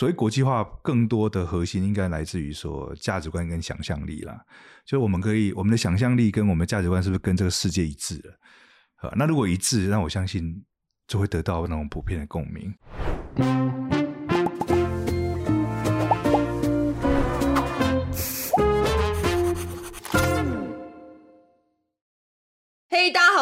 所谓国际化，更多的核心应该来自于说价值观跟想象力啦。就我们可以，我们的想象力跟我们的价值观是不是跟这个世界一致了？啊，那如果一致，那我相信就会得到那种普遍的共鸣。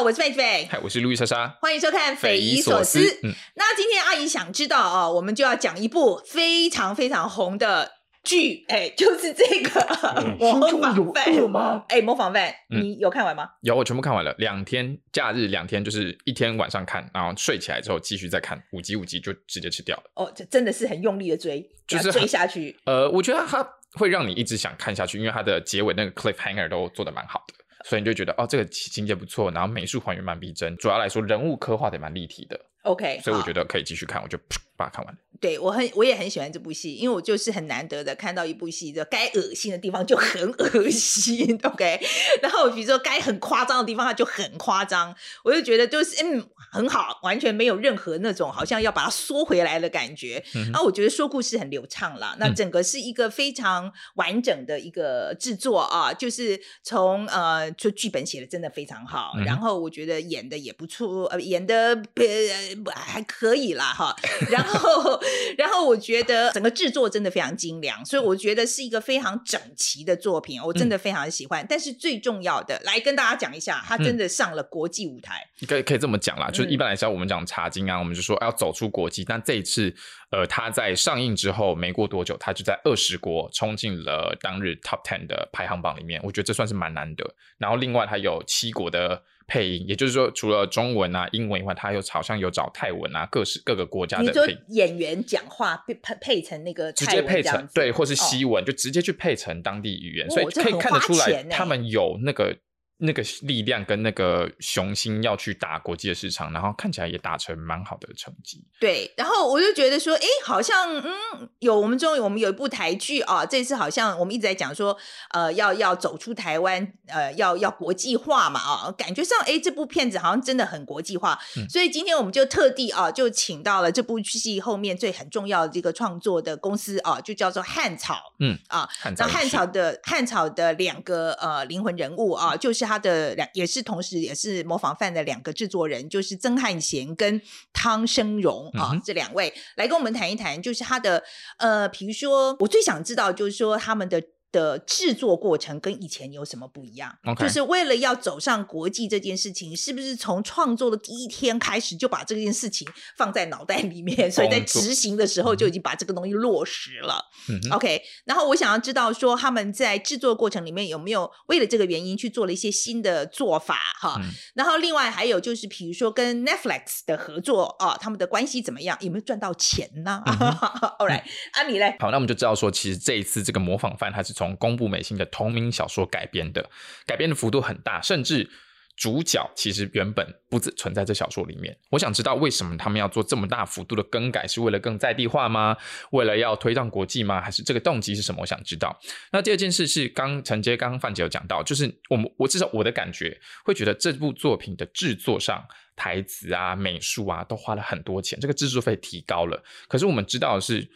我是贝贝，嗨，我是路易莎莎，欢迎收看《匪夷所思》。嗯，那今天阿姨想知道啊，我们就要讲一部非常非常红的剧，哎，就是这个《模仿犯》吗？哎，《模仿犯》，你有看完吗？有，我全部看完了，两天假日两天，就是一天晚上看，然后睡起来之后继续再看，五集五集就直接吃掉了。哦，这真的是很用力的追，就是追下去。呃，我觉得它会让你一直想看下去，因为它的结尾那个 cliffhanger 都做的蛮好的。所以你就觉得哦，这个情节不错，然后美术还原蛮逼真，主要来说人物刻画的蛮立体的。OK，所以我觉得可以继续看，我就把它看完。对，我很我也很喜欢这部戏，因为我就是很难得的看到一部戏的该恶心的地方就很恶心，OK。然后比如说该很夸张的地方，它就很夸张，我就觉得就是嗯很好，完全没有任何那种好像要把它缩回来的感觉。嗯、然后我觉得说故事很流畅了，那整个是一个非常完整的一个制作啊，就是从呃就剧本写的真的非常好，嗯、然后我觉得演的也不错，呃演的呃还可以啦哈，然后。然后我觉得整个制作真的非常精良，所以我觉得是一个非常整齐的作品，我真的非常喜欢。嗯、但是最重要的，来跟大家讲一下，它真的上了国际舞台。可以可以这么讲啦，就是一般来讲，我们讲茶金啊，我们就说要走出国际。但这一次，呃，它在上映之后没过多久，它就在二十国冲进了当日 Top Ten 的排行榜里面。我觉得这算是蛮难得。然后另外还有七国的。配音，也就是说，除了中文啊、英文以外，他又好像有找泰文啊，各式各个国家的配音。演员讲话配配配成那个直接配成对，或是西文，哦、就直接去配成当地语言，哦、所以可以看得出来他们有那个。那个力量跟那个雄心要去打国际的市场，然后看起来也打成蛮好的成绩。对，然后我就觉得说，哎，好像嗯，有我们终于我们有一部台剧啊，这次好像我们一直在讲说，呃，要要走出台湾，呃，要要国际化嘛啊，感觉上哎，这部片子好像真的很国际化。嗯、所以今天我们就特地啊，就请到了这部戏后面最很重要的这个创作的公司啊，就叫做汉草。嗯啊，那汉草的汉草的两个呃灵魂人物啊，就是。他的两也是同时也是模仿犯的两个制作人，就是曾汉贤跟汤生荣啊，嗯、这两位来跟我们谈一谈，就是他的呃，比如说我最想知道就是说他们的。的制作过程跟以前有什么不一样？Okay. 就是为了要走上国际这件事情，是不是从创作的第一天开始就把这件事情放在脑袋里面，所以在执行的时候就已经把这个东西落实了。嗯、OK，然后我想要知道说他们在制作过程里面有没有为了这个原因去做了一些新的做法哈？嗯、然后另外还有就是，比如说跟 Netflix 的合作啊，他们的关系怎么样？有没有赚到钱呢、啊 嗯、？All right，阿米嘞？好，那我们就知道说，其实这一次这个模仿犯他是。从宫部美心的同名小说改编的，改编的幅度很大，甚至主角其实原本不存在这小说里面。我想知道为什么他们要做这么大幅度的更改，是为了更在地化吗？为了要推上国际吗？还是这个动机是什么？我想知道。那第二件事是刚承接刚刚范姐有讲到，就是我们我至少我的感觉会觉得这部作品的制作上，台词啊、美术啊都花了很多钱，这个制作费提高了。可是我们知道的是。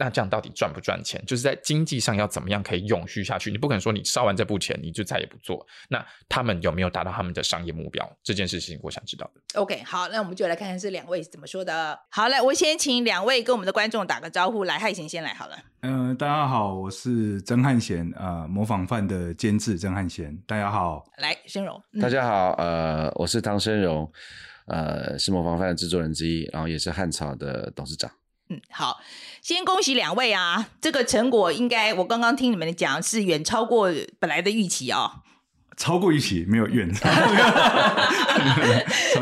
那这样到底赚不赚钱？就是在经济上要怎么样可以永续下去？你不可能说你烧完这部钱你就再也不做。那他们有没有达到他们的商业目标？这件事情我想知道的。OK，好，那我们就来看看这两位是怎么说的。好嘞，我先请两位跟我们的观众打个招呼。来，汉贤先来好了。嗯、呃，大家好，我是曾汉贤啊，模仿犯的监制曾汉贤。大家好，来，申荣。嗯、大家好，呃，我是唐申荣，呃，是模仿犯的制作人之一，然后也是汉草的董事长。嗯，好，先恭喜两位啊！这个成果应该我刚刚听你们讲是远超过本来的预期哦。超过预期，没有远 超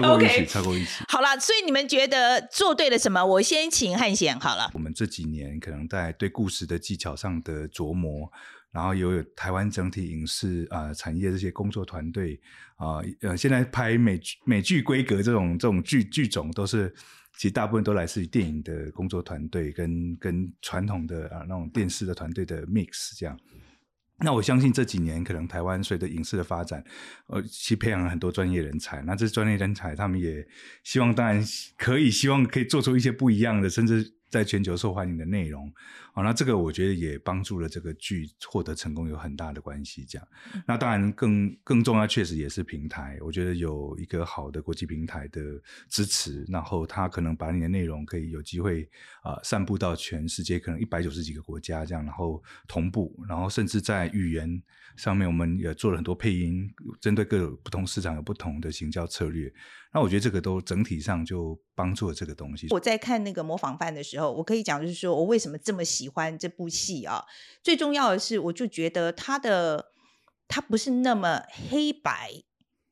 过预期，超过预期。好了，所以你们觉得做对了什么？我先请汉贤好了。我们这几年可能在对故事的技巧上的琢磨，然后有有台湾整体影视啊、呃、产业这些工作团队啊呃，现在拍美剧美剧规格这种这种剧剧种都是。其实大部分都来自于电影的工作团队，跟跟传统的啊那种电视的团队的 mix 这样。那我相信这几年可能台湾随着影视的发展，呃，去培养了很多专业人才。那这专业人才他们也希望，当然可以希望可以做出一些不一样的，甚至在全球受欢迎的内容，好，那这个我觉得也帮助了这个剧获得成功有很大的关系。这样，那当然更更重要，确实也是平台。我觉得有一个好的国际平台的支持，然后它可能把你的内容可以有机会啊、呃、散布到全世界，可能一百九十几个国家这样，然后同步，然后甚至在语言上面，我们也做了很多配音，针对各不同市场有不同的行销策略。那我觉得这个都整体上就帮助了这个东西。我在看那个模仿犯的时候，我可以讲就是说我为什么这么喜欢这部戏啊？最重要的是，我就觉得他的他不是那么黑白，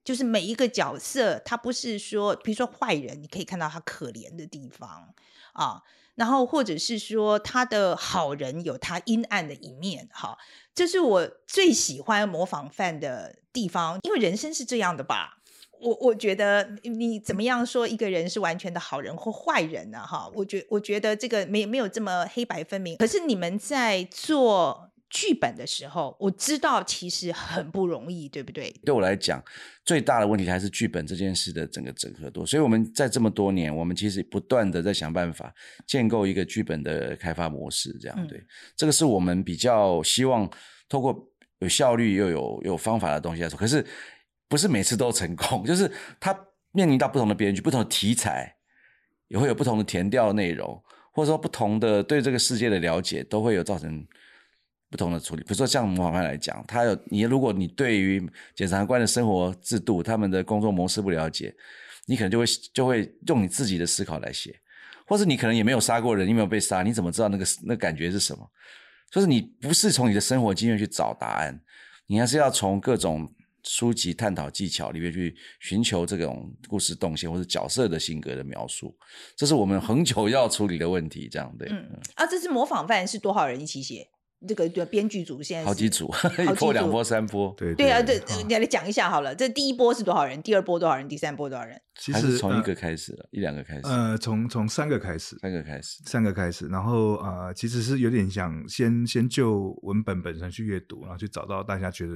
就是每一个角色他不是说，比如说坏人，你可以看到他可怜的地方啊，然后或者是说他的好人有他阴暗的一面，哈，这是我最喜欢模仿犯的地方，因为人生是这样的吧。我我觉得你怎么样说一个人是完全的好人或坏人呢？哈，我觉我觉得这个没没有这么黑白分明。可是你们在做剧本的时候，我知道其实很不容易，对不对？对我来讲，最大的问题还是剧本这件事的整个整合度。所以我们在这么多年，我们其实不断的在想办法建构一个剧本的开发模式，这样对。嗯、这个是我们比较希望透过有效率又有有方法的东西来说。可是。不是每次都成功，就是他面临到不同的编剧、不同的题材，也会有不同的填调内容，或者说不同的对这个世界的了解，都会有造成不同的处理。比如说像模仿犯来讲，他有你，如果你对于检察官的生活制度、他们的工作模式不了解，你可能就会就会用你自己的思考来写，或者你可能也没有杀过人，你没有被杀，你怎么知道那个那感觉是什么？就是你不是从你的生活经验去找答案，你还是要从各种。书籍探讨技巧里面去寻求这种故事动线或者角色的性格的描述，这是我们很久要处理的问题。这样对，嗯啊，这次模仿犯是多少人一起写？这个对编剧组现在好几组，一波、两波、三波，对对啊，对，你来讲一下好了。这第一波是多少人？第二波多少人？第三波多少人？其实还是从一个开始了，一两个开始。呃，从从三个开始，三个开始，三个开始。然后呃，其实是有点想先先就文本本身去阅读，然后去找到大家觉得。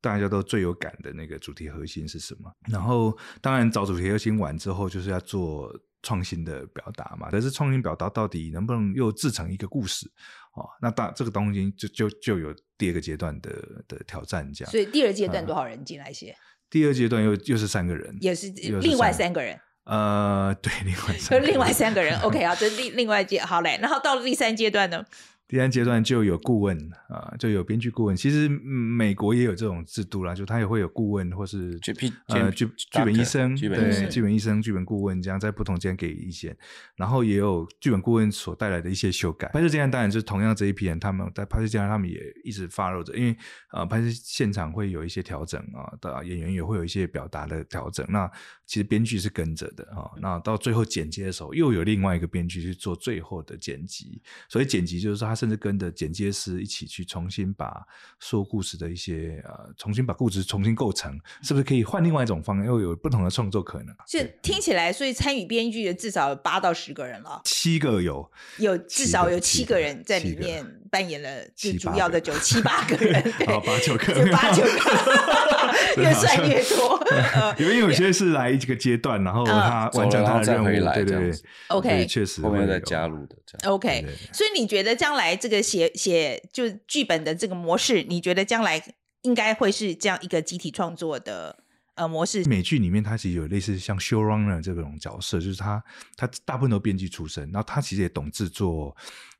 大家都最有感的那个主题核心是什么？然后当然找主题核心完之后，就是要做创新的表达嘛。但是创新表达到底能不能又制成一个故事？哦，那大这个东西就就就有第二个阶段的的挑战，这样。所以第二阶段多少人进来写？呃、第二阶段又又是三个人，也是另外三个人。呃，对，另外三个人，另外三个人。OK 啊，这另另外阶好嘞。然后到了第三阶段呢？第三阶段就有顾问啊，就有编剧顾问。其实美国也有这种制度啦，就他也会有顾问，或是剧呃剧剧本医生，对剧本医生、剧本顾问这样在不同阶段给意见。然后也有剧本顾问所带来的一些修改。拍摄阶段当然就是同样这一批人，他们在拍摄阶段他们也一直 follow 着，因为呃拍摄现场会有一些调整啊，的演员也会有一些表达的调整。那其实编剧是跟着的啊，那到最后剪辑的时候，又有另外一个编剧去做最后的剪辑。所以剪辑就是说他。甚至跟着剪接师一起去重新把说故事的一些呃，重新把故事重新构成，是不是可以换另外一种方案，又有不同的创作可能？是听起来，所以参与编剧的至少有八到十个人了，七个有，有至少有七个人在里面扮演了最主要的九七八个人，好八九个，八九个，越算越多。因为有些是来一个阶段，然后他完成他的任务，对对对，OK，确实后面再加入的，OK。所以你觉得将来？来，这个写写就剧本的这个模式，你觉得将来应该会是这样一个集体创作的呃模式？美剧里面，它其实有类似像 showrunner 这种角色，就是他他大部分都编剧出身，然后他其实也懂制作，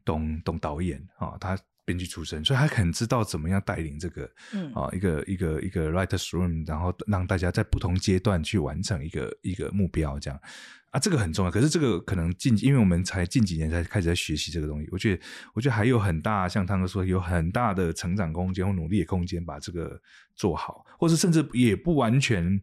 懂懂导演啊，他编剧出身，所以他很知道怎么样带领这个嗯啊一个一个一个 writers room，然后让大家在不同阶段去完成一个一个目标，这样。啊，这个很重要。可是这个可能近，因为我们才近几年才开始在学习这个东西。我觉得，我觉得还有很大，像汤哥说，有很大的成长空间或努力的空间，把这个做好，或是甚至也不完全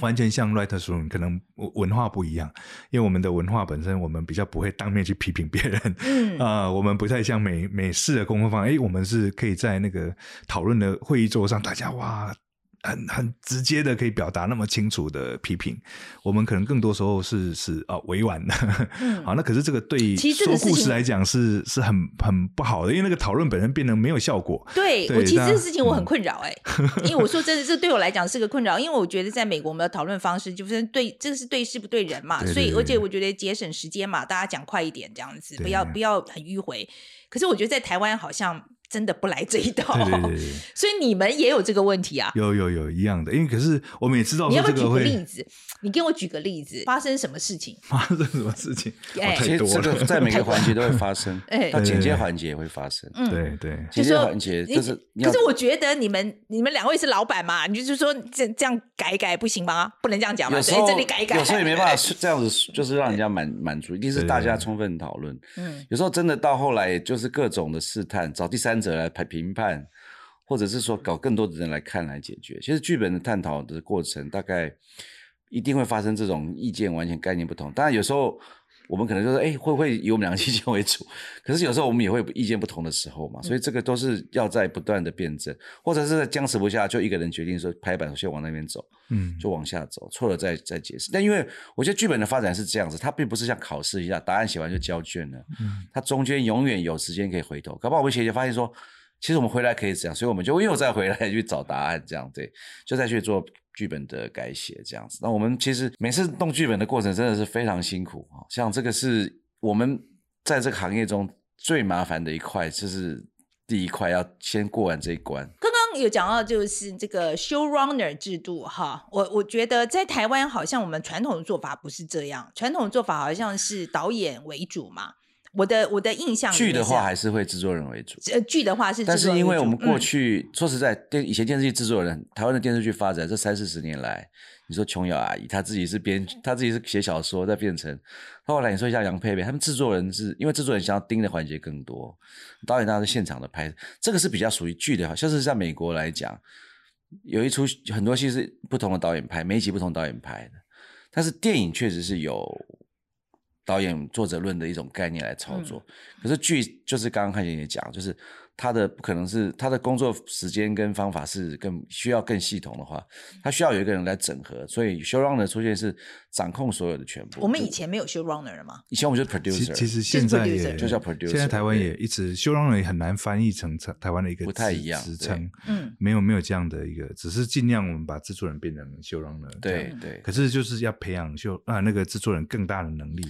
完全像 writers room，可能文化不一样。因为我们的文化本身，我们比较不会当面去批评别人。嗯 啊、呃，我们不太像美美式的工作坊。哎，我们是可以在那个讨论的会议桌上，大家哇。很很直接的可以表达那么清楚的批评，我们可能更多时候是是啊委婉的。嗯、好，那可是这个对说故事来讲是是很很不好的，因为那个讨论本身变得没有效果。对，对我其实这个事情我很困扰哎、欸，嗯、因为我说真的，这对我来讲是个困扰，因为我觉得在美国我们的讨论方式就是对这个是对事不对人嘛，所以而且我觉得节省时间嘛，大家讲快一点这样子，不要不要很迂回。可是我觉得在台湾好像。真的不来这一套，对对对对，所以你们也有这个问题啊？有有有一样的，因为可是我们也知道，你要不要举个例子？你给我举个例子，发生什么事情？发生什么事情？哎，其实这个在每个环节都会发生，哎，到剪接环节也会发生，对对，剪接环节就是。可是我觉得你们你们两位是老板嘛，你就是说这这样改一改不行吗？不能这样讲吗？所以这里改一改，有时候也没办法这样子，就是让人家满满足，一定是大家充分讨论。嗯，有时候真的到后来就是各种的试探，找第三者来评评。判，或者是说搞更多的人来看来解决。其实剧本的探讨的过程，大概一定会发生这种意见完全概念不同。当然有时候我们可能就说，哎，会不会以我们两个意见为主？可是有时候我们也会有意见不同的时候嘛。所以这个都是要在不断的辩证，或者是在僵持不下，就一个人决定说拍板，先往那边走，嗯，就往下走，错了再再解释。但因为我觉得剧本的发展是这样子，它并不是像考试一样，答案写完就交卷了，嗯，它中间永远有时间可以回头。搞不好我们写写发现说。其实我们回来可以这样，所以我们就又再回来去找答案，这样对，就再去做剧本的改写，这样子。那我们其实每次动剧本的过程真的是非常辛苦啊，像这个是我们在这个行业中最麻烦的一块，就是第一块要先过完这一关。刚刚有讲到就是这个 showrunner 制度哈，我我觉得在台湾好像我们传统的做法不是这样，传统的做法好像是导演为主嘛。我的我的印象，剧的话还是会制作人为主。呃，剧的话是作人，但是因为我们过去、嗯、说实在，电以前电视剧制作人，台湾的电视剧发展这三四十年来，你说琼瑶阿姨，她自己是编，她自己是写小说，再变成后来你说一下杨佩佩，他们制作人是因为制作人想要盯的环节更多，导演当然是现场的拍，这个是比较属于剧的，好像是在美国来讲，有一出很多戏是不同的导演拍，每一集不同导演拍的，但是电影确实是有。导演作者论的一种概念来操作，嗯、可是剧就是刚刚看见你讲，就是他的不可能是他的工作时间跟方法是更需要更系统的话，他需要有一个人来整合，所以 showrunner 出现是掌控所有的全部。我们以前没有 showrunner 吗？以前我们就是 producer，其实现在也就叫 producer。现在台湾也一直 showrunner 也很难翻译成台湾的一个不太一样职称，嗯，没有没有这样的一个，只是尽量我们把制作人变成 showrunner，对对。可是就是要培养秀啊那个制作人更大的能力。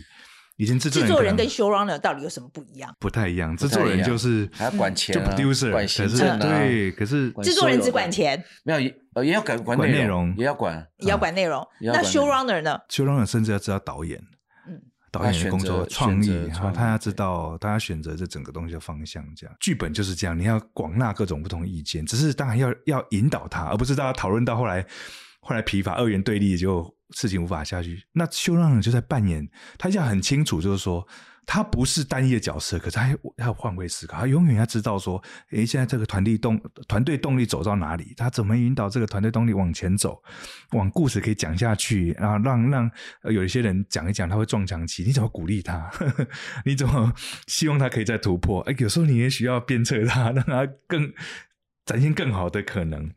以前制作人，制作人跟 showrunner 到底有什么不一样？不太一样，制作人就是还要管钱、啊，就 producer 管行政、啊、对，可是制作人只管钱，没有也呃也要管管内容，也要管也要管内容。那 showrunner 呢？showrunner 甚至要知道导演，嗯，导演的工作创意，然后他要知道他要选择这整个东西的方向，这样。剧本就是这样，你要广纳各种不同意见，只是当然要要引导他，而不是大家讨论到后来后来疲乏二元对立就。事情无法下去，那修让人就在扮演，他这样很清楚，就是说他不是单一的角色，可是他要换位思考，他永远要知道说，诶，现在这个团队动团队动力走到哪里，他怎么引导这个团队动力往前走，往故事可以讲下去，然后让让有一些人讲一讲，他会撞墙期，你怎么鼓励他？你怎么希望他可以再突破？诶，有时候你也许要鞭策他，让他更展现更好的可能。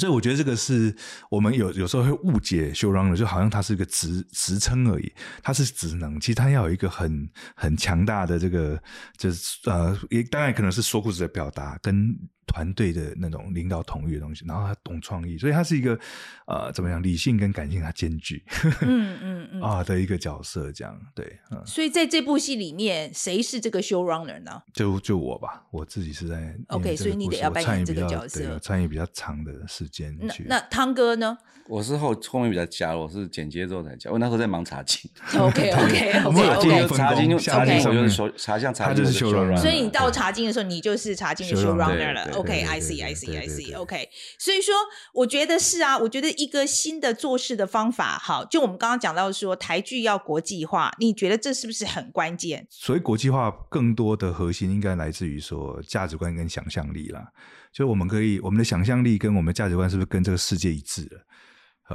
所以我觉得这个是我们有有时候会误解 showrunner，就好像它是一个职职称而已，它是职能，其实它要有一个很很强大的这个，就是呃，也当然可能是说故事的表达跟。团队的那种领导统御的东西，然后他懂创意，所以他是一个呃，怎么样，理性跟感性他兼具，嗯嗯嗯 啊的一个角色，这样对。嗯，所以在这部戏里面，谁是这个 showrunner 呢？就就我吧，我自己是在 OK，所以你得要扮演这个角色，参与比较长的时间去。那汤哥呢？我是后后面比较加，我是剪接之后才加。我那时候在忙茶经，OK OK OK，茶经茶经我就是说茶像茶经就是 showrunner，所以你到茶经的时候，你就是茶经的 showrunner 了。OK，I see I see I see OK，所以说我觉得是啊，我觉得一个新的做事的方法，好，就我们刚刚讲到说台剧要国际化，你觉得这是不是很关键？所以国际化更多的核心应该来自于说价值观跟想象力啦，就我们可以我们的想象力跟我们的价值观是不是跟这个世界一致了？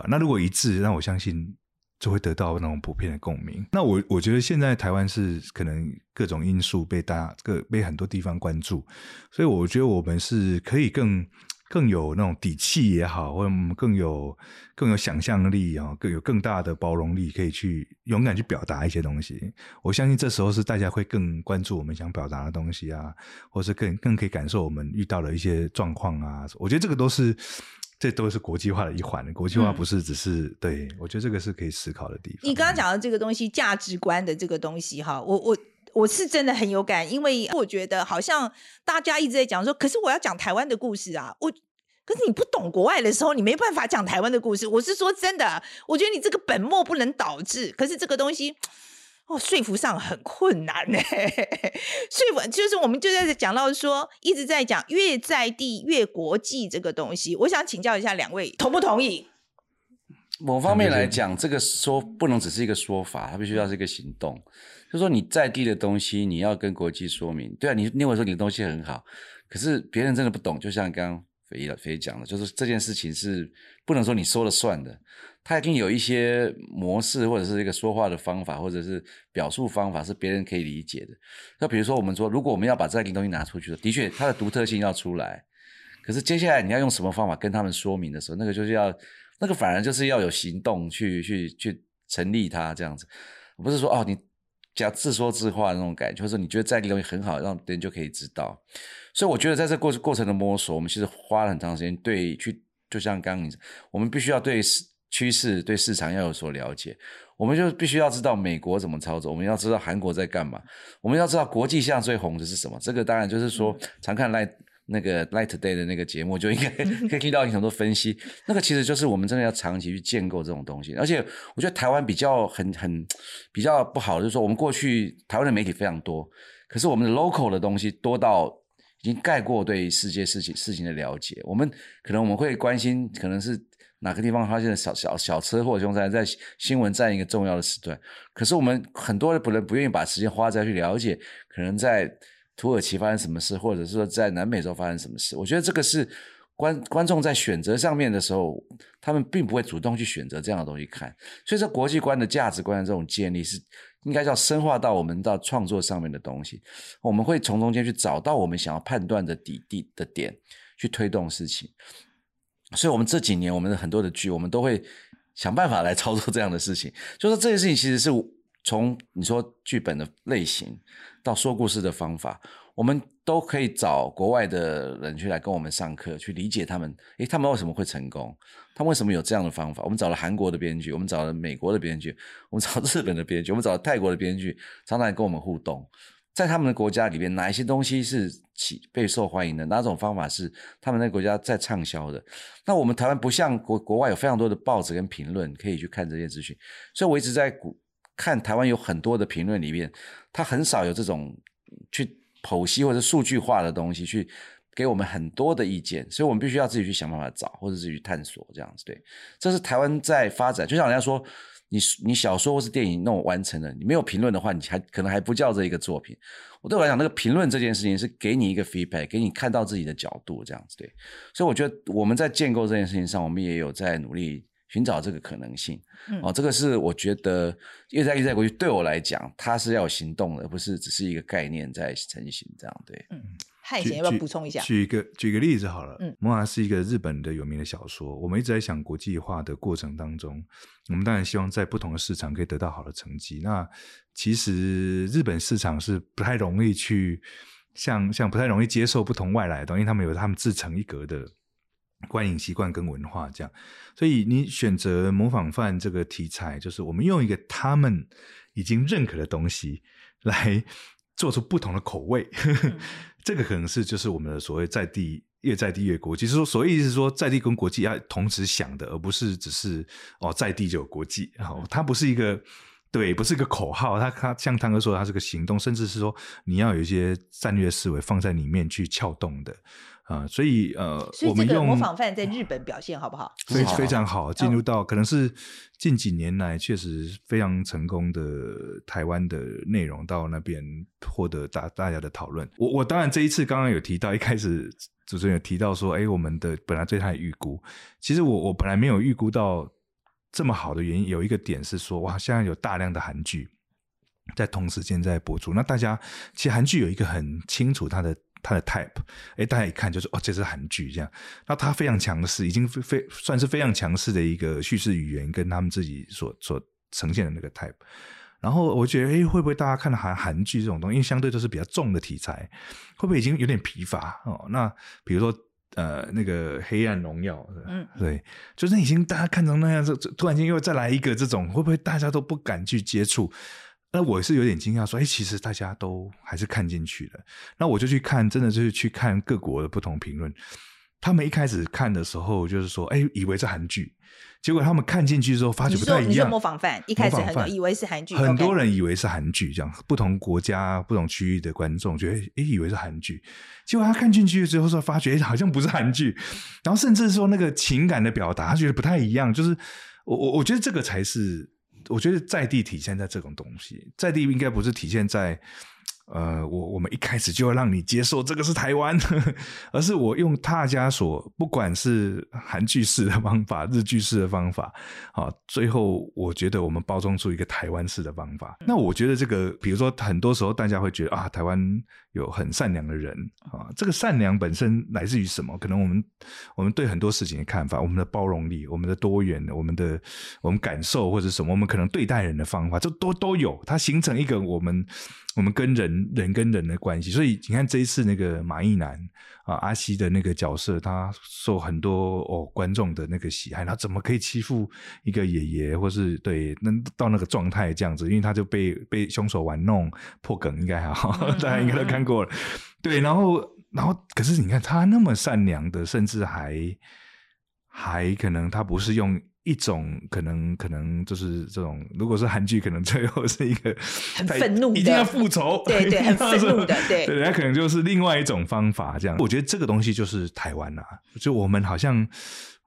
那如果一致，那我相信就会得到那种普遍的共鸣。那我我觉得现在台湾是可能各种因素被大家各被很多地方关注，所以我觉得我们是可以更更有那种底气也好，或者我们更有更有想象力啊，更有更大的包容力，可以去勇敢去表达一些东西。我相信这时候是大家会更关注我们想表达的东西啊，或是更更可以感受我们遇到的一些状况啊。我觉得这个都是这都是国际化的一环。国际化不是只是、嗯、对，我觉得这个是可以思考的地方。你刚刚讲的这个东西，价值观的这个东西，哈，我我。我是真的很有感，因为我觉得好像大家一直在讲说，可是我要讲台湾的故事啊，我可是你不懂国外的时候，你没办法讲台湾的故事。我是说真的，我觉得你这个本末不能倒置。可是这个东西哦，说服上很困难呢。说服就是我们就在这讲到说，一直在讲越在地越国际这个东西。我想请教一下两位，同不同意？某方面来讲，这个说不能只是一个说法，它必须要是一个行动。就说你在地的东西，你要跟国际说明。对啊，你认为说你的东西很好，可是别人真的不懂。就像刚刚斐姨斐姨讲的，就是这件事情是不能说你说了算的，他一定有一些模式，或者是一个说话的方法，或者是表述方法是别人可以理解的。那比如说，我们说，如果我们要把在地东西拿出去的，的确它的独特性要出来，可是接下来你要用什么方法跟他们说明的时候，那个就是要那个反而就是要有行动去去去成立它这样子，不是说哦你。加自说自话的那种感觉，或者你觉得在地东西很好，让别人就可以知道。所以我觉得在这过过程的摸索，我们其实花了很长时间。对，去就像刚刚你，我们必须要对趋势、对市场要有所了解。我们就必须要知道美国怎么操作，我们要知道韩国在干嘛，我们要知道国际上最红的是什么。这个当然就是说，常看 Light。那个 Light Today 的那个节目就应该 可以听到很多分析，那个其实就是我们真的要长期去建构这种东西。而且我觉得台湾比较很很比较不好，就是说我们过去台湾的媒体非常多，可是我们的 local 的东西多到已经盖过对世界事情事情的了解。我们可能我们会关心，可能是哪个地方发现小小小车祸凶灾，在新闻占一个重要的时段，可是我们很多人不能不愿意把时间花在去了解，可能在。土耳其发生什么事，或者是说在南美洲发生什么事？我觉得这个是观观众在选择上面的时候，他们并不会主动去选择这样的东西看。所以，这国际观的价值观的这种建立，是应该要深化到我们到创作上面的东西。我们会从中间去找到我们想要判断的底地的点，去推动事情。所以，我们这几年我们的很多的剧，我们都会想办法来操作这样的事情。就是说这件事情其实是从你说剧本的类型。到说故事的方法，我们都可以找国外的人去来跟我们上课，去理解他们。诶，他们为什么会成功？他们为什么有这样的方法？我们找了韩国的编剧，我们找了美国的编剧，我们找日本的编剧，我们找了泰国的编剧，常常来跟我们互动。在他们的国家里面，哪一些东西是起备受欢迎的？哪种方法是他们那个国家在畅销的？那我们台湾不像国国外有非常多的报纸跟评论可以去看这些资讯，所以我一直在。看台湾有很多的评论里面，他很少有这种去剖析或者数据化的东西，去给我们很多的意见，所以我们必须要自己去想办法找，或者自己去探索这样子。对，这是台湾在发展。就像人家说，你你小说或是电影弄完成了，你没有评论的话，你还可能还不叫这一个作品。我对我来讲，那个评论这件事情是给你一个 feedback，给你看到自己的角度这样子。对，所以我觉得我们在建构这件事情上，我们也有在努力。寻找这个可能性，嗯、哦，这个是我觉得越在越在过去对我来讲，它是要有行动的，而不是只是一个概念在成型这样。对，嗯，汉贤要不要补充一下？举一个举个例子好了，嗯，魔法是一个日本的有名的小说，我们一直在想国际化的过程当中，我们当然希望在不同的市场可以得到好的成绩。那其实日本市场是不太容易去像像不太容易接受不同外来的东西，因为他们有他们自成一格的。观影习惯跟文化这样，所以你选择模仿犯这个题材，就是我们用一个他们已经认可的东西来做出不同的口味。这个可能是就是我们的所谓在地越在地越国际，是说所谓意思是说在地跟国际要同时想的，而不是只是哦在地就有国际。好，它不是一个对，不是一个口号，他他像汤哥说，它是个行动，甚至是说你要有一些战略思维放在里面去撬动的。啊、呃，所以呃，所以这个模仿犯在日本表现好不好？非非常好，进入到可能是近几年来确实非常成功的台湾的内容，到那边获得大大家的讨论。我我当然这一次刚刚有提到，一开始主持人有提到说，哎，我们的本来对他的预估，其实我我本来没有预估到这么好的原因，有一个点是说，哇，现在有大量的韩剧在同时间在播出，那大家其实韩剧有一个很清楚它的。它的 type，哎，大家一看就是哦，这是韩剧这样。那它非常强势，已经非算是非常强势的一个叙事语言，跟他们自己所所呈现的那个 type。然后我觉得，哎，会不会大家看到韩韩剧这种东西，因为相对都是比较重的题材，会不会已经有点疲乏哦？那比如说。呃，那个黑暗荣耀，嗯，对，就是已经大家看成那样，这突然间又再来一个这种，会不会大家都不敢去接触？那我是有点惊讶，说，哎，其实大家都还是看进去了。那我就去看，真的就是去看各国的不同评论。他们一开始看的时候，就是说，哎，以为是韩剧。结果他们看进去之后，发觉不太一样。你说模仿犯，一开始很多以为是韩剧，很多人以为是韩剧，这样不同国家、不同区域的观众觉得，诶，以为是韩剧。结果他看进去之后，说发觉，诶，好像不是韩剧。然后甚至说那个情感的表达，他觉得不太一样。就是我我我觉得这个才是，我觉得在地体现在这种东西，在地应该不是体现在。呃，我我们一开始就要让你接受这个是台湾，而是我用大家所不管是韩剧式的方法、日剧式的方法，啊，最后我觉得我们包装出一个台湾式的方法。那我觉得这个，比如说很多时候大家会觉得啊，台湾有很善良的人啊，这个善良本身来自于什么？可能我们我们对很多事情的看法，我们的包容力、我们的多元、我们的我们感受或者什么，我们可能对待人的方法，这都都有，它形成一个我们。我们跟人人跟人的关系，所以你看这一次那个马义男啊，阿西的那个角色，他受很多哦观众的那个喜爱，他怎么可以欺负一个爷爷，或是对，那到那个状态这样子？因为他就被被凶手玩弄破梗，应该还好，大家应该都看过了。对，然后然后可是你看他那么善良的，甚至还还可能他不是用。一种可能，可能就是这种。如果是韩剧，可能最后是一个很愤怒的，一定要复仇，对对，很 愤怒的，对人家可能就是另外一种方法。这样，我觉得这个东西就是台湾、啊，就我们好像。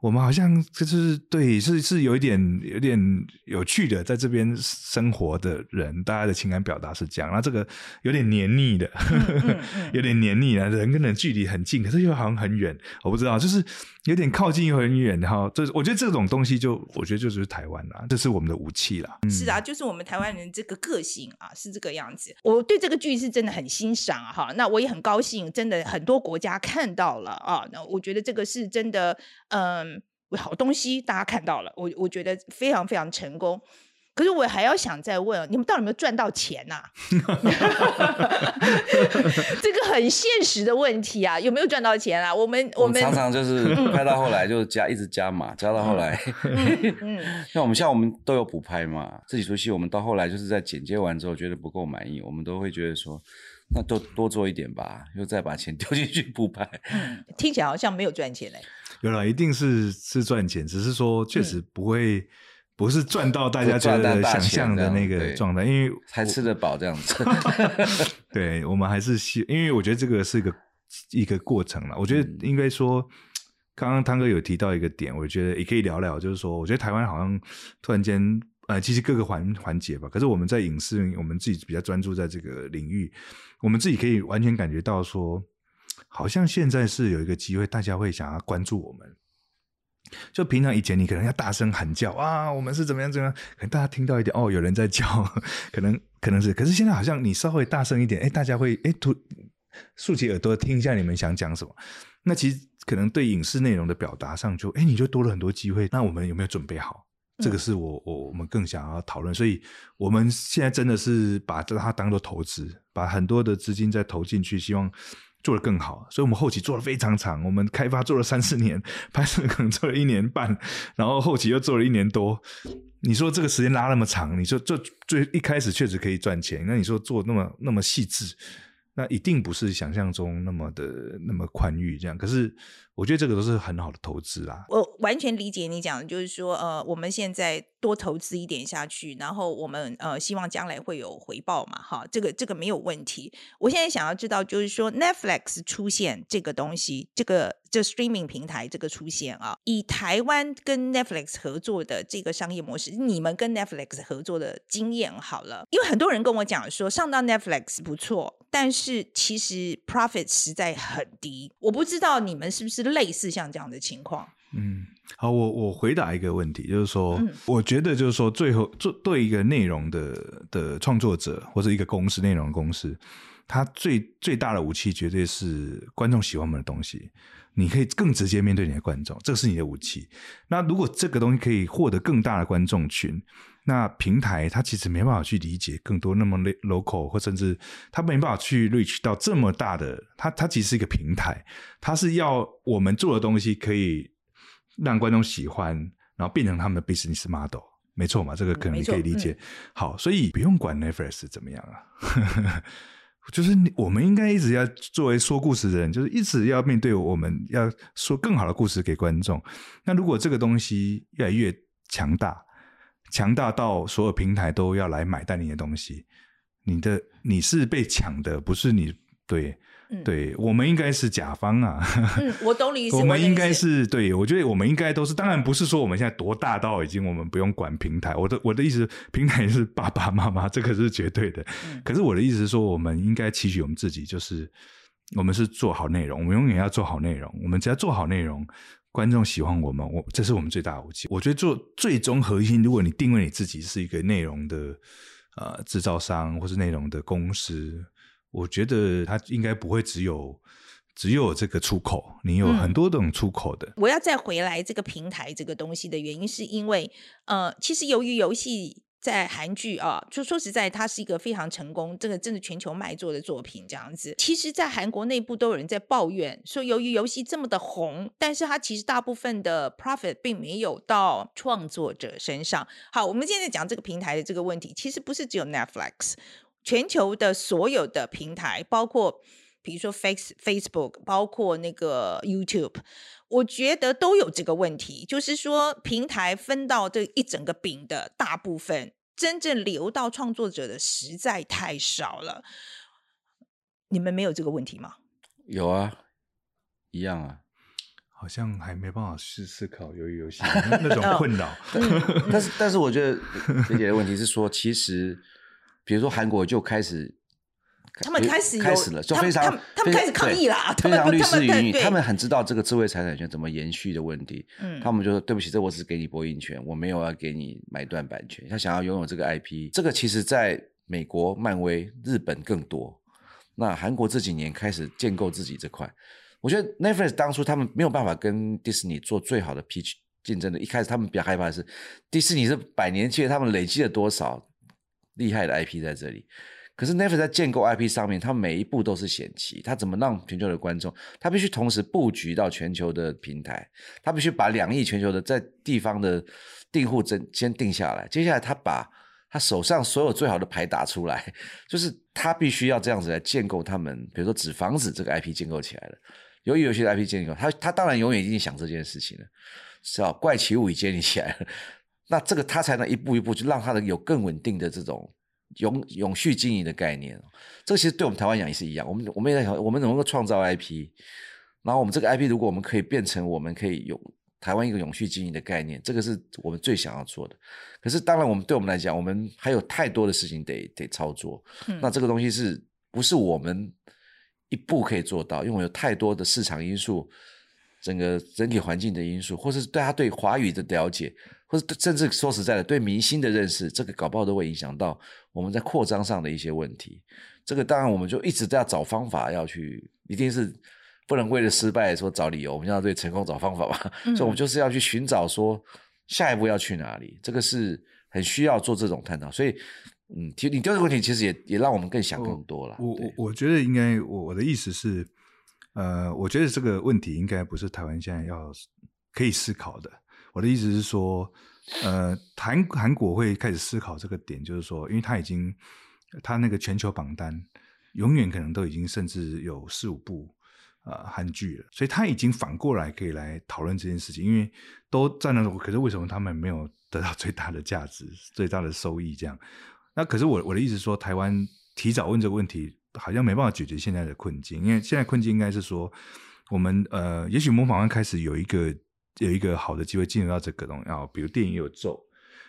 我们好像就是对，是是有一点有点有趣的，在这边生活的人，大家的情感表达是这样。那这个有点黏腻的，嗯嗯嗯、有点黏腻的，人跟人距离很近，可是又好像很远。我不知道，就是有点靠近又很远。然后，这我觉得这种东西就，我觉得就是台湾啦，这是我们的武器啦。是啊，就是我们台湾人这个个性啊，是这个样子。我对这个剧是真的很欣赏哈。那我也很高兴，真的很多国家看到了啊。那我觉得这个是真的，嗯。好东西大家看到了，我我觉得非常非常成功。可是我还要想再问，你们到底有没有赚到钱呐、啊？这个很现实的问题啊，有没有赚到钱啊？我们我们常常就是拍到后来就加一直加码，加到后来，嗯，像我们像我们都有补拍嘛，这几出戏我们到后来就是在剪接完之后觉得不够满意，我们都会觉得说，那多多做一点吧，又再把钱丢进去补拍。听起来好像没有赚钱嘞。有了，一定是是赚钱，只是说确实不会，嗯、不是赚到大家觉得想象的那个状态，因为才吃得饱这样子。对，我们还是希，因为我觉得这个是一个一个过程了。我觉得应该说，刚刚汤哥有提到一个点，我觉得也可以聊聊，就是说，我觉得台湾好像突然间，呃，其实各个环环节吧，可是我们在影视，我们自己比较专注在这个领域，我们自己可以完全感觉到说。好像现在是有一个机会，大家会想要关注我们。就平常以前，你可能要大声喊叫啊，我们是怎么样怎么样，可能大家听到一点哦，有人在叫，可能可能是。可是现在好像你稍微大声一点，哎，大家会哎突竖起耳朵听一下你们想讲什么。那其实可能对影视内容的表达上就，就哎你就多了很多机会。那我们有没有准备好？这个是我我我们更想要讨论。所以我们现在真的是把它当做投资，把很多的资金再投进去，希望。做得更好，所以我们后期做了非常长，我们开发做了三四年，拍摄可能做了一年半，然后后期又做了一年多。你说这个时间拉那么长，你说这最一开始确实可以赚钱，那你说做那么那么细致，那一定不是想象中那么的那么宽裕这样。可是。我觉得这个都是很好的投资啦。我完全理解你讲的，就是说，呃，我们现在多投资一点下去，然后我们呃希望将来会有回报嘛，哈，这个这个没有问题。我现在想要知道，就是说 Netflix 出现这个东西，这个这 streaming 平台这个出现啊，以台湾跟 Netflix 合作的这个商业模式，你们跟 Netflix 合作的经验好了，因为很多人跟我讲说，上到 Netflix 不错，但是其实 profit 实在很低。我不知道你们是不是。类似像这样的情况，嗯，好，我我回答一个问题，就是说，嗯、我觉得就是说，最后做对一个内容的的创作者或者一个公司内容公司，它最最大的武器绝对是观众喜欢我们的东西。你可以更直接面对你的观众，这是你的武器。那如果这个东西可以获得更大的观众群，那平台它其实没办法去理解更多那么 local，或甚至它没办法去 reach 到这么大的。它它其实是一个平台，它是要我们做的东西可以让观众喜欢，然后变成他们的 business model。没错嘛，这个可能你可以理解。嗯、好，所以不用管 Netflix 怎么样啊。就是我们应该一直要作为说故事的人，就是一直要面对我们要说更好的故事给观众。那如果这个东西越来越强大，强大到所有平台都要来买单你的东西，你的你是被抢的，不是你对。对，我们应该是甲方啊。嗯，我懂你意思。我们应该是对，我觉得我们应该都是。当然不是说我们现在多大到已经我们不用管平台。我的我的意思，平台是爸爸妈妈，这个是绝对的。嗯。可是我的意思是说，我们应该期许我们自己，就是我们是做好内容，我们永远要做好内容。我们只要做好内容，观众喜欢我们，我这是我们最大的武器。我觉得做最终核心，如果你定位你自己是一个内容的呃制造商，或是内容的公司。我觉得它应该不会只有只有这个出口，你有很多种出口的。嗯。我要再回来这个平台这个东西的原因，是因为呃，其实由于游戏在韩剧啊，就说实在，它是一个非常成功，这个真的全球卖座的作品这样子。其实，在韩国内部都有人在抱怨说，由于游戏这么的红，但是它其实大部分的 profit 并没有到创作者身上。好，我们现在讲这个平台的这个问题，其实不是只有 Netflix。全球的所有的平台，包括比如说 Face Facebook，包括那个 YouTube，我觉得都有这个问题，就是说平台分到这一整个饼的大部分，真正留到创作者的实在太少了。你们没有这个问题吗？有啊，一样啊，好像还没办法去思考鱿鱼游戏那种困扰。但是，但是我觉得姐姐的问题是说，其实。比如说韩国就开始，他们开始开始了，就非常他们开始抗议啦，非常律师云云，他们很知道这个智慧财产权怎么延续的问题。嗯，他们就说对不起，这我只是给你播映权，我没有要给你买断版权。他想要拥有这个 IP，这个其实在美国、漫威、日本更多。那韩国这几年开始建构自己这块，我觉得 Netflix 当初他们没有办法跟迪士尼做最好的 pitch 竞争的，一开始他们比较害怕的是迪士尼是百年企业，他们累积了多少？厉害的 IP 在这里，可是 Netflix 在建构 IP 上面，它每一步都是险棋。它怎么让全球的观众？它必须同时布局到全球的平台，它必须把两亿全球的在地方的订户真先定下来。接下来，他把他手上所有最好的牌打出来，就是他必须要这样子来建构他们。比如说纸房子这个 IP 建构起来了，由于有些 IP 建构，他他当然永远已经想这件事情了，是吧？怪奇物语建立起来了。那这个他才能一步一步就让他的有更稳定的这种永永续经营的概念。这个其实对我们台湾讲也是一样。我们我们也在想，我们能够创造 IP，然后我们这个 IP 如果我们可以变成我们可以有台湾一个永续经营的概念，这个是我们最想要做的。可是当然，我们对我们来讲，我们还有太多的事情得得操作。嗯。那这个东西是不是我们一步可以做到？因为我有太多的市场因素。整个整体环境的因素，或是对他对华语的了解，或者甚至说实在的，对明星的认识，这个搞不好都会影响到我们在扩张上的一些问题。这个当然，我们就一直在要找方法，要去，一定是不能为了失败说找理由，我们要对成功找方法吧。嗯、所以，我们就是要去寻找说下一步要去哪里，这个是很需要做这种探讨。所以，嗯，其实你丢这个问题，其实也也让我们更想更多了。我我我觉得应该，我我的意思是。呃，我觉得这个问题应该不是台湾现在要可以思考的。我的意思是说，呃，韩韩国会开始思考这个点，就是说，因为他已经他那个全球榜单永远可能都已经甚至有四五部呃韩剧了，所以他已经反过来可以来讨论这件事情，因为都占了，可是为什么他们没有得到最大的价值、最大的收益？这样，那可是我我的意思说，台湾提早问这个问题。好像没办法解决现在的困境，因为现在困境应该是说，我们呃，也许模仿犯开始有一个有一个好的机会进入到这个东西啊，比如电影有咒，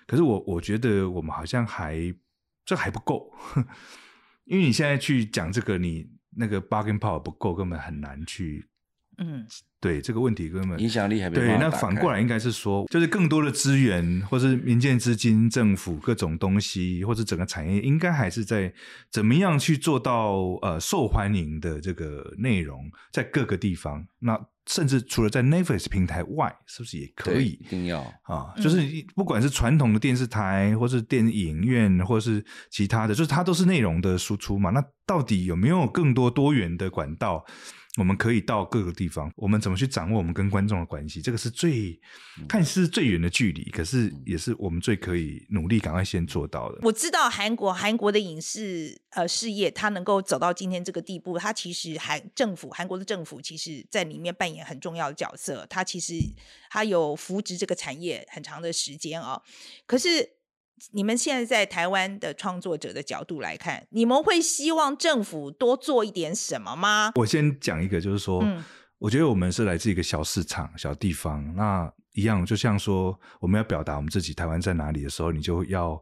可是我我觉得我们好像还这还不够，因为你现在去讲这个，你那个 bargain power 不够，根本很难去嗯对这个问题根本影响力还没对。那反过来应该是说，就是更多的资源，或是民间资金、政府各种东西，或是整个产业，应该还是在怎么样去做到呃受欢迎的这个内容，在各个地方。那甚至除了在 Netflix 平台外，是不是也可以？一定要啊，就是不管是传统的电视台，或是电影院，或是其他的，就是它都是内容的输出嘛。那到底有没有更多多元的管道？我们可以到各个地方，我们怎么去掌握我们跟观众的关系？这个是最看似最远的距离，可是也是我们最可以努力赶快先做到的。我知道韩国韩国的影视呃事业，它能够走到今天这个地步，它其实韩政府韩国的政府其实在里面扮演很重要的角色，它其实它有扶植这个产业很长的时间啊、哦。可是。你们现在在台湾的创作者的角度来看，你们会希望政府多做一点什么吗？我先讲一个，就是说，嗯，我觉得我们是来自一个小市场、小地方，那一样，就像说，我们要表达我们自己台湾在哪里的时候，你就要，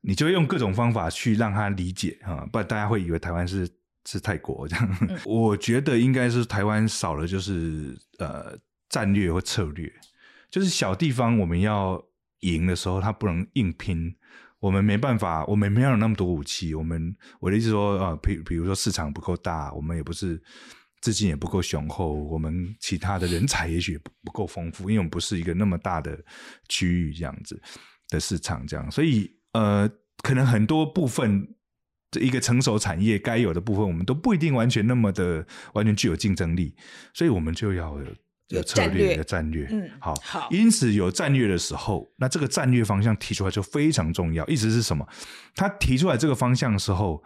你就用各种方法去让他理解啊，不然大家会以为台湾是是泰国这样。嗯，我觉得应该是台湾少了就是呃战略或策略，就是小地方我们要。赢的时候，他不能硬拼，我们没办法，我们没有那么多武器。我们我的意思说，呃，比比如说市场不够大，我们也不是资金也不够雄厚，我们其他的人才也许不不够丰富，因为我们不是一个那么大的区域这样子的市场，这样，所以呃，可能很多部分这一个成熟产业该有的部分，我们都不一定完全那么的完全具有竞争力，所以我们就要。有策略的战略，嗯，好，好。因此有战略的时候，那这个战略方向提出来就非常重要。意思是什么？他提出来这个方向的时候，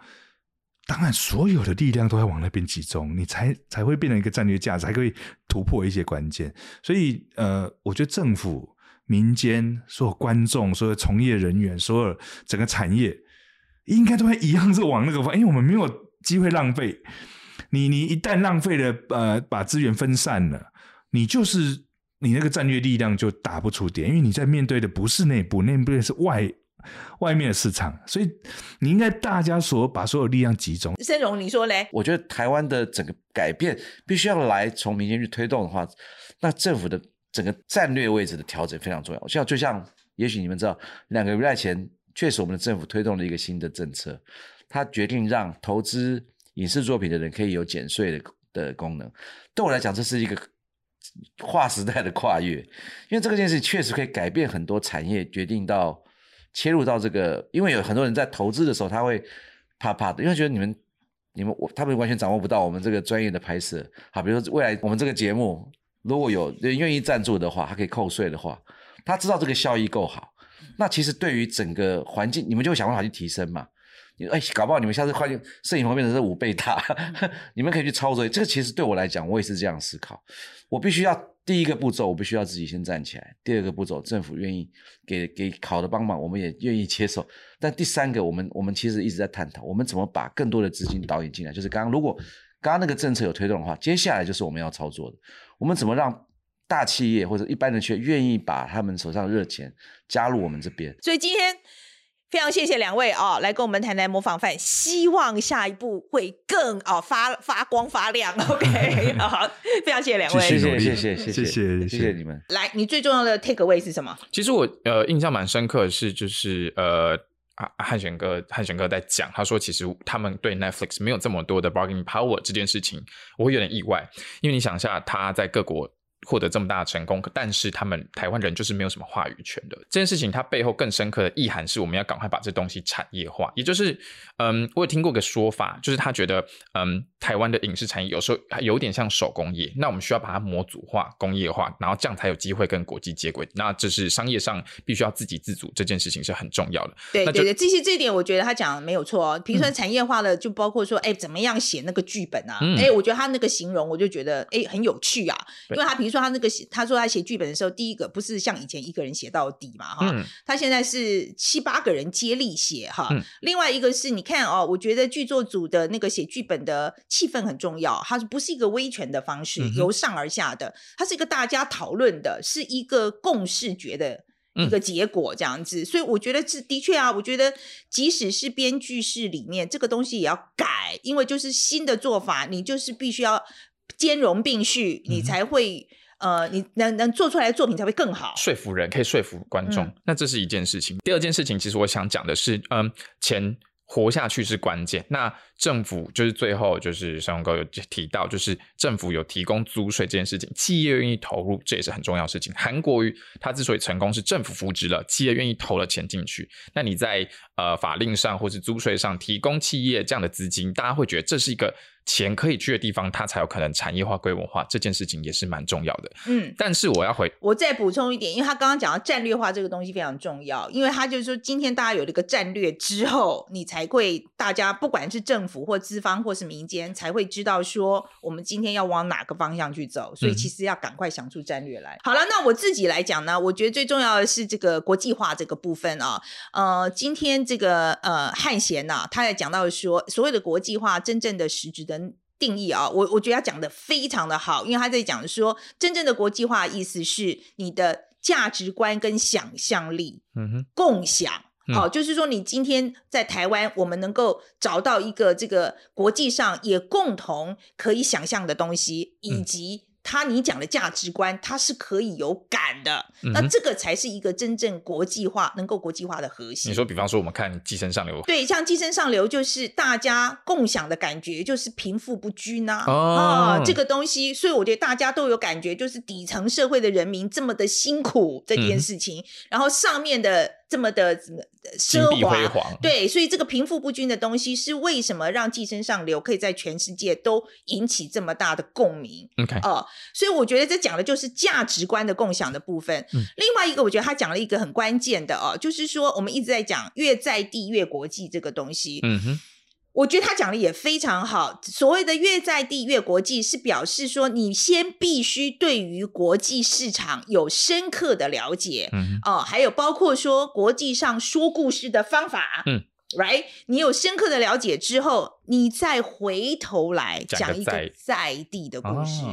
当然所有的力量都要往那边集中，你才才会变成一个战略价值，才可以突破一些关键。所以，呃，我觉得政府、民间、所有观众、所有从业人员、所有整个产业，应该都会一样是往那个方，因为我们没有机会浪费。你你一旦浪费了，呃，把资源分散了。你就是你那个战略力量就打不出点，因为你在面对的不是内部，内部是外外面的市场，所以你应该大家所把所有力量集中。申荣，你说嘞？我觉得台湾的整个改变必须要来从民间去推动的话，那政府的整个战略位置的调整非常重要。像就像，也许你们知道，两个月前确实我们的政府推动了一个新的政策，它决定让投资影视作品的人可以有减税的的功能。对我来讲，这是一个。划时代的跨越，因为这个件事确实可以改变很多产业，决定到切入到这个，因为有很多人在投资的时候，他会怕怕的，因为觉得你们、你们、我，他们完全掌握不到我们这个专业的拍摄。好，比如说未来我们这个节目，如果有人愿意赞助的话，他可以扣税的话，他知道这个效益够好，那其实对于整个环境，你们就会想办法去提升嘛。哎，搞不好你们下次快点摄影棚变成是五倍大，你们可以去操作。这个其实对我来讲，我也是这样思考。我必须要第一个步骤，我必须要自己先站起来。第二个步骤，政府愿意给给好的帮忙，我们也愿意接受。但第三个，我们我们其实一直在探讨，我们怎么把更多的资金导引进来。就是刚刚如果刚刚那个政策有推动的话，接下来就是我们要操作的。我们怎么让大企业或者一般人却愿意把他们手上的热钱加入我们这边？所以今天。非常谢谢两位啊、哦，来跟我们谈谈模仿犯，希望下一步会更哦发发光发亮。OK，好，非常谢谢两位，谢谢谢谢谢谢谢谢你们。来，你最重要的 take away 是什么？其实我呃印象蛮深刻的是，就是呃汉选哥汉选哥在讲，他说其实他们对 Netflix 没有这么多的 bargaining power 这件事情，我会有点意外，因为你想一下他在各国。获得这么大的成功，但是他们台湾人就是没有什么话语权的。这件事情它背后更深刻的意涵是，我们要赶快把这东西产业化。也就是，嗯，我有听过个说法，就是他觉得，嗯，台湾的影视产业有时候有点像手工业，那我们需要把它模组化、工业化，然后这样才有机会跟国际接轨。那这是商业上必须要自给自足，这件事情是很重要的。对对对，这些这一点我觉得他讲的没有错哦。比如说产业化的，就包括说，哎、嗯，怎么样写那个剧本啊？哎、嗯，我觉得他那个形容，我就觉得，哎，很有趣啊，因为他比如说他那个写。他说他写剧本的时候，第一个不是像以前一个人写到底嘛，哈、嗯，他现在是七八个人接力写哈、嗯。另外一个是你看哦，我觉得剧作组的那个写剧本的气氛很重要，它不是一个威权的方式，嗯、由上而下的，它是一个大家讨论的，是一个共视觉的一个结果这样子。嗯、所以我觉得是的确啊，我觉得即使是编剧室里面这个东西也要改，因为就是新的做法，你就是必须要。兼容并蓄，你才会、嗯、呃，你能能做出来的作品才会更好，说服人，可以说服观众。嗯、那这是一件事情。第二件事情，其实我想讲的是，嗯、呃，钱活下去是关键。那政府就是最后就是尚荣哥有提到，就是政府有提供租税这件事情，企业愿意投入，这也是很重要的事情。韩国瑜他之所以成功，是政府扶植了，企业愿意投了钱进去。那你在呃法令上或是租税上提供企业这样的资金，大家会觉得这是一个。钱可以去的地方，它才有可能产业化、规模化，这件事情也是蛮重要的。嗯，但是我要回，我再补充一点，因为他刚刚讲到战略化这个东西非常重要，因为他就是说，今天大家有了一个战略之后，你才会大家不管是政府或资方或是民间，才会知道说我们今天要往哪个方向去走。所以其实要赶快想出战略来。嗯、好了，那我自己来讲呢，我觉得最重要的是这个国际化这个部分啊。呃，今天这个呃汉贤呐、啊，他也讲到说，所谓的国际化真正的实质的。定义啊，我我觉得他讲的非常的好，因为他在讲说，真正的国际化的意思是你的价值观跟想象力，嗯哼，共享，好、嗯，就是说你今天在台湾，我们能够找到一个这个国际上也共同可以想象的东西，以及。他你讲的价值观，他是可以有感的，嗯、那这个才是一个真正国际化、能够国际化的核心。你说，比方说我们看《寄生上流》，对，像《寄生上流》就是大家共享的感觉，就是贫富不均呐、啊，哦、啊，这个东西，所以我觉得大家都有感觉，就是底层社会的人民这么的辛苦这件事情，嗯、然后上面的。这么的奢华，对，所以这个贫富不均的东西是为什么让寄生上流可以在全世界都引起这么大的共鸣？OK，哦、呃，所以我觉得这讲的就是价值观的共享的部分。嗯、另外一个，我觉得他讲了一个很关键的哦，就是说我们一直在讲越在地越国际这个东西。嗯哼。我觉得他讲的也非常好。所谓的越在地越国际，是表示说你先必须对于国际市场有深刻的了解，哦，还有包括说国际上说故事的方法，嗯，right，你有深刻的了解之后，你再回头来讲一个在地的故事。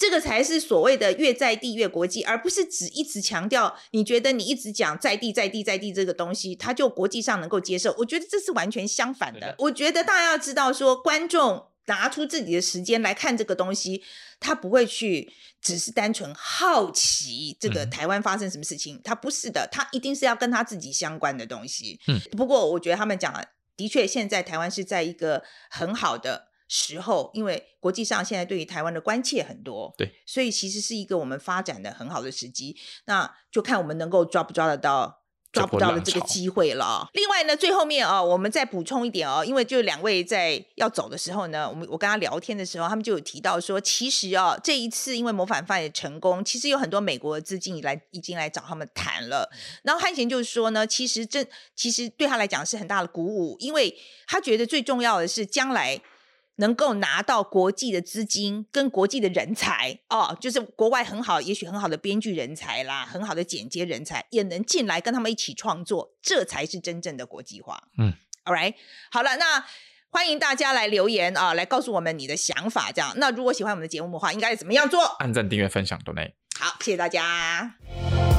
这个才是所谓的越在地越国际，而不是只一直强调。你觉得你一直讲在地在地在地这个东西，它就国际上能够接受？我觉得这是完全相反的。我觉得大家要知道说，说观众拿出自己的时间来看这个东西，他不会去只是单纯好奇这个台湾发生什么事情，他不是的，他一定是要跟他自己相关的东西。嗯，不过我觉得他们讲的的确，现在台湾是在一个很好的。时候，因为国际上现在对于台湾的关切很多，对，所以其实是一个我们发展的很好的时机。那就看我们能够抓不抓得到，抓不到的这个机会了。另外呢，最后面啊、哦，我们再补充一点哦，因为就两位在要走的时候呢，我们我跟他聊天的时候，他们就有提到说，其实啊、哦，这一次因为模范犯也成功，其实有很多美国的资金来已经来找他们谈了。然后汉贤就是说呢，其实这其实对他来讲是很大的鼓舞，因为他觉得最重要的是将来。能够拿到国际的资金跟国际的人才哦，就是国外很好，也许很好的编剧人才啦，很好的剪接人才也能进来跟他们一起创作，这才是真正的国际化。嗯，All right，好了，那欢迎大家来留言啊，来告诉我们你的想法。这样，那如果喜欢我们的节目的话，应该怎么样做？按赞、订阅、分享，都内。好，谢谢大家。